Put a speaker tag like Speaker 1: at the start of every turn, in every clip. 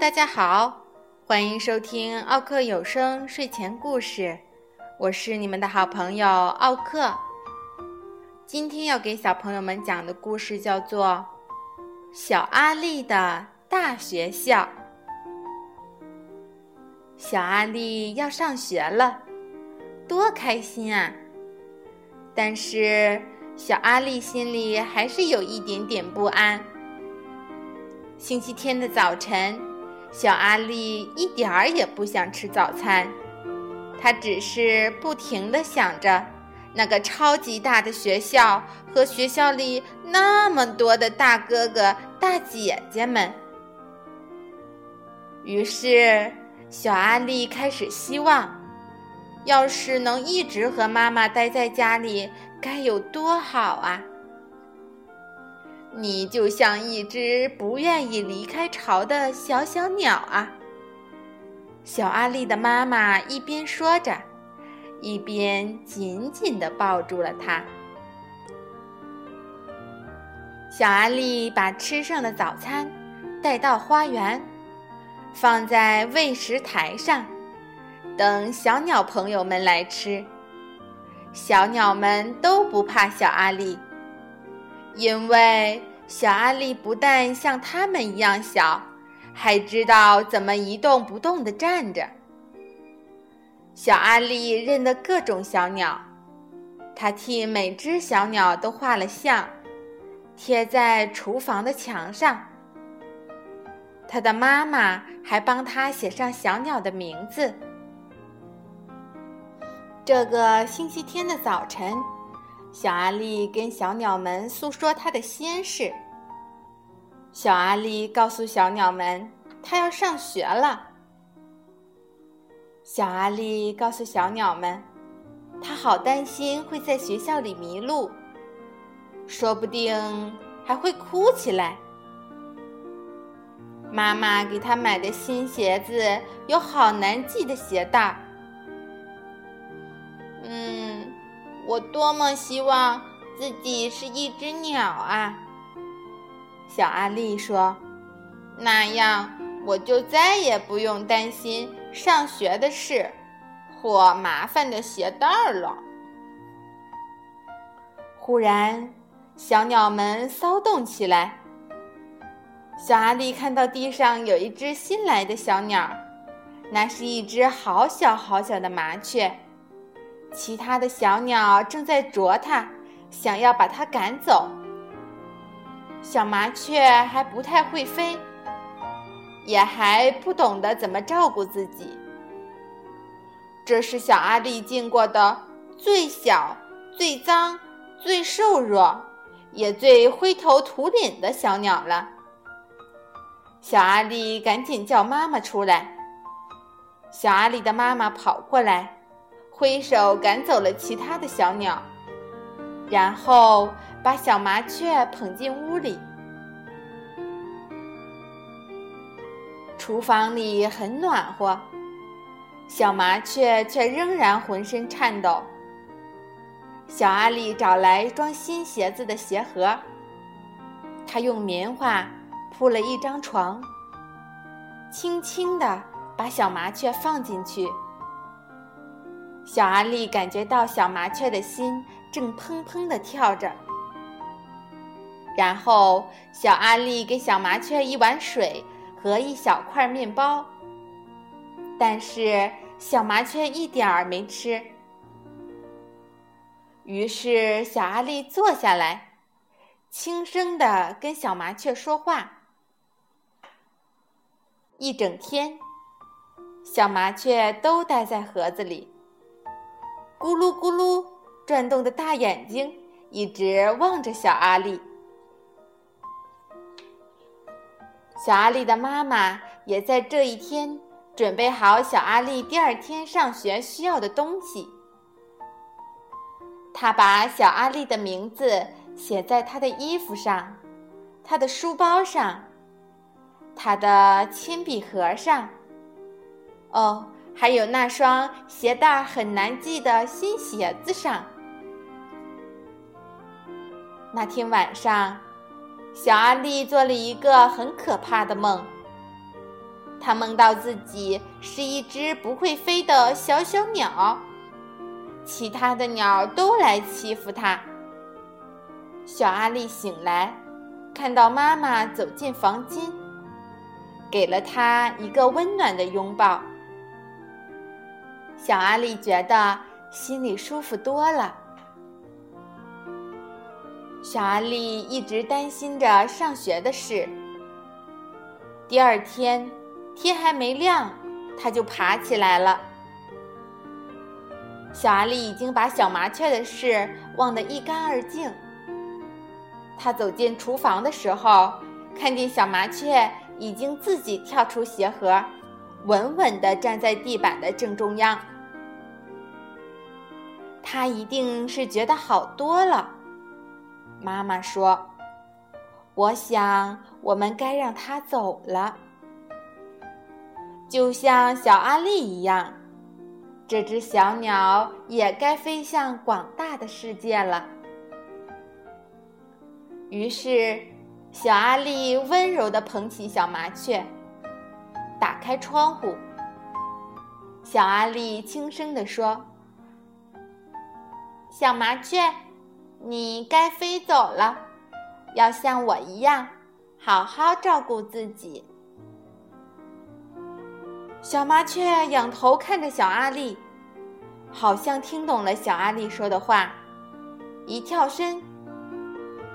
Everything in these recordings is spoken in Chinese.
Speaker 1: 大家好，欢迎收听奥克有声睡前故事，我是你们的好朋友奥克。今天要给小朋友们讲的故事叫做《小阿力的大学校》。小阿力要上学了，多开心啊！但是小阿力心里还是有一点点不安。星期天的早晨，小阿力一点儿也不想吃早餐，他只是不停地想着那个超级大的学校和学校里那么多的大哥哥、大姐姐们。于是，小阿力开始希望，要是能一直和妈妈待在家里，该有多好啊！你就像一只不愿意离开巢的小小鸟啊！小阿力的妈妈一边说着，一边紧紧地抱住了它。小阿力把吃剩的早餐带到花园，放在喂食台上，等小鸟朋友们来吃。小鸟们都不怕小阿力。因为小阿力不但像他们一样小，还知道怎么一动不动地站着。小阿力认得各种小鸟，他替每只小鸟都画了像，贴在厨房的墙上。他的妈妈还帮他写上小鸟的名字。这个星期天的早晨。小阿力跟小鸟们诉说他的心事。小阿力告诉小鸟们，他要上学了。小阿力告诉小鸟们，他好担心会在学校里迷路，说不定还会哭起来。妈妈给他买的新鞋子有好难系的鞋带。嗯。我多么希望自己是一只鸟啊！小阿力说：“那样我就再也不用担心上学的事或麻烦的鞋带了。”忽然，小鸟们骚动起来。小阿力看到地上有一只新来的小鸟，那是一只好小好小的麻雀。其他的小鸟正在啄它，想要把它赶走。小麻雀还不太会飞，也还不懂得怎么照顾自己。这是小阿力见过的最小、最脏、最瘦弱，也最灰头土脸的小鸟了。小阿力赶紧叫妈妈出来。小阿力的妈妈跑过来。挥手赶走了其他的小鸟，然后把小麻雀捧进屋里。厨房里很暖和，小麻雀却仍然浑身颤抖。小阿力找来装新鞋子的鞋盒，他用棉花铺了一张床，轻轻地把小麻雀放进去。小阿力感觉到小麻雀的心正砰砰地跳着，然后小阿力给小麻雀一碗水和一小块面包，但是小麻雀一点儿没吃。于是小阿力坐下来，轻声地跟小麻雀说话。一整天，小麻雀都待在盒子里。咕噜咕噜转动的大眼睛一直望着小阿力。小阿力的妈妈也在这一天准备好小阿力第二天上学需要的东西。她把小阿力的名字写在他的衣服上、他的书包上、他的铅笔盒上。哦。还有那双鞋带很难系的新鞋子上。那天晚上，小阿力做了一个很可怕的梦。他梦到自己是一只不会飞的小小鸟，其他的鸟都来欺负他。小阿力醒来，看到妈妈走进房间，给了他一个温暖的拥抱。小阿力觉得心里舒服多了。小阿力一直担心着上学的事。第二天，天还没亮，他就爬起来了。小阿力已经把小麻雀的事忘得一干二净。他走进厨房的时候，看见小麻雀已经自己跳出鞋盒，稳稳地站在地板的正中央。他一定是觉得好多了。妈妈说：“我想，我们该让它走了，就像小阿力一样，这只小鸟也该飞向广大的世界了。”于是，小阿力温柔地捧起小麻雀，打开窗户。小阿力轻声地说：“小麻雀。”你该飞走了，要像我一样，好好照顾自己。小麻雀仰头看着小阿力，好像听懂了小阿力说的话，一跳身，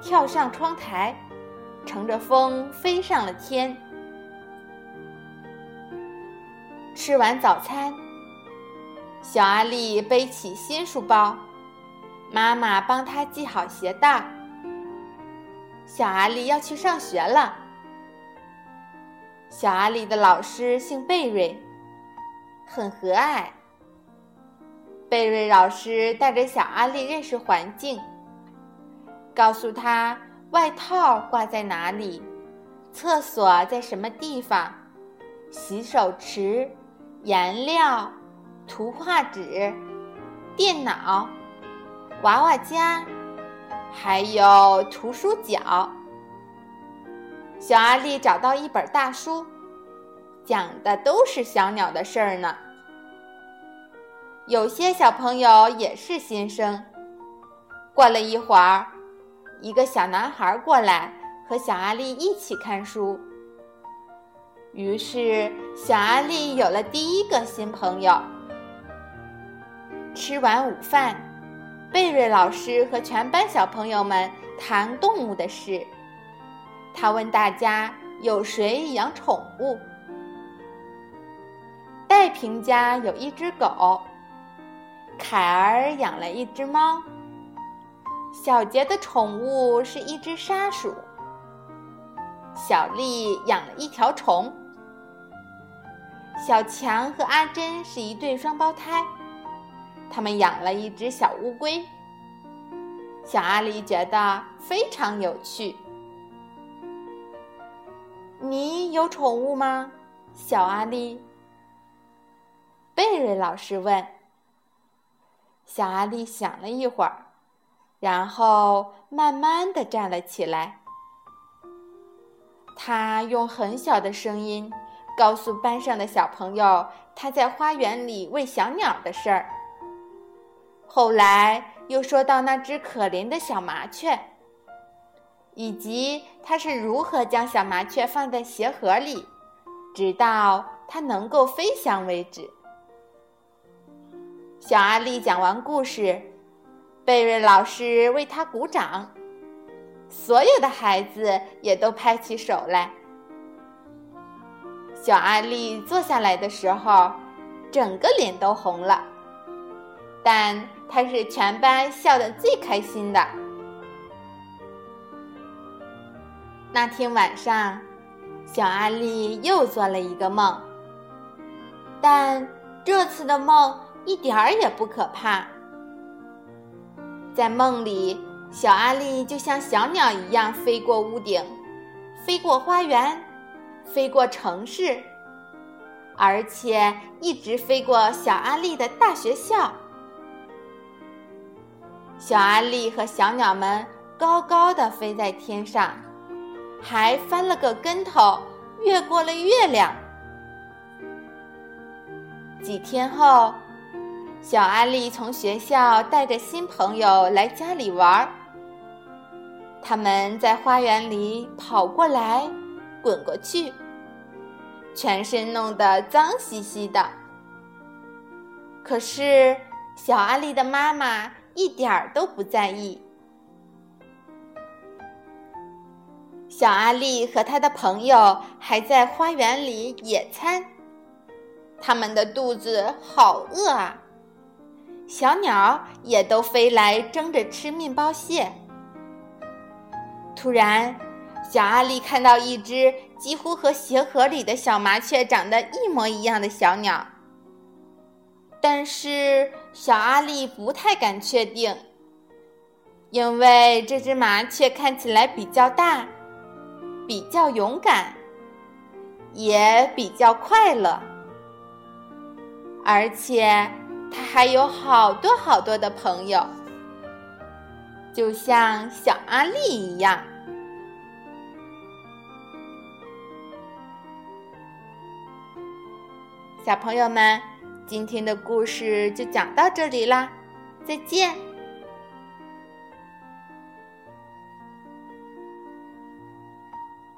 Speaker 1: 跳上窗台，乘着风飞上了天。吃完早餐，小阿力背起新书包。妈妈帮他系好鞋带。小阿力要去上学了。小阿力的老师姓贝瑞，很和蔼。贝瑞老师带着小阿力认识环境，告诉他外套挂在哪里，厕所在什么地方，洗手池、颜料、图画纸、电脑。娃娃家，还有图书角。小阿力找到一本大书，讲的都是小鸟的事儿呢。有些小朋友也是新生。过了一会儿，一个小男孩过来和小阿力一起看书。于是，小阿力有了第一个新朋友。吃完午饭。贝瑞老师和全班小朋友们谈动物的事。他问大家：“有谁养宠物？”戴平家有一只狗，凯儿养了一只猫，小杰的宠物是一只沙鼠，小丽养了一条虫，小强和阿珍是一对双胞胎。他们养了一只小乌龟，小阿力觉得非常有趣。你有宠物吗，小阿力？贝瑞老师问。小阿力想了一会儿，然后慢慢的站了起来。他用很小的声音告诉班上的小朋友他在花园里喂小鸟的事儿。后来又说到那只可怜的小麻雀，以及他是如何将小麻雀放在鞋盒里，直到它能够飞翔为止。小阿力讲完故事，贝瑞老师为他鼓掌，所有的孩子也都拍起手来。小阿力坐下来的时候，整个脸都红了。但他是全班笑得最开心的。那天晚上，小阿力又做了一个梦，但这次的梦一点儿也不可怕。在梦里，小阿力就像小鸟一样飞过屋顶，飞过花园，飞过城市，而且一直飞过小阿力的大学校。小阿力和小鸟们高高的飞在天上，还翻了个跟头，越过了月亮。几天后，小阿力从学校带着新朋友来家里玩儿。他们在花园里跑过来，滚过去，全身弄得脏兮兮的。可是小阿力的妈妈一点儿都不在意。小阿力和他的朋友还在花园里野餐，他们的肚子好饿啊！小鸟也都飞来争着吃面包屑。突然，小阿力看到一只几乎和鞋盒里的小麻雀长得一模一样的小鸟，但是小阿力不太敢确定，因为这只麻雀看起来比较大，比较勇敢，也比较快乐，而且它还有好多好多的朋友，就像小阿力一样。小朋友们，今天的故事就讲到这里啦，再见。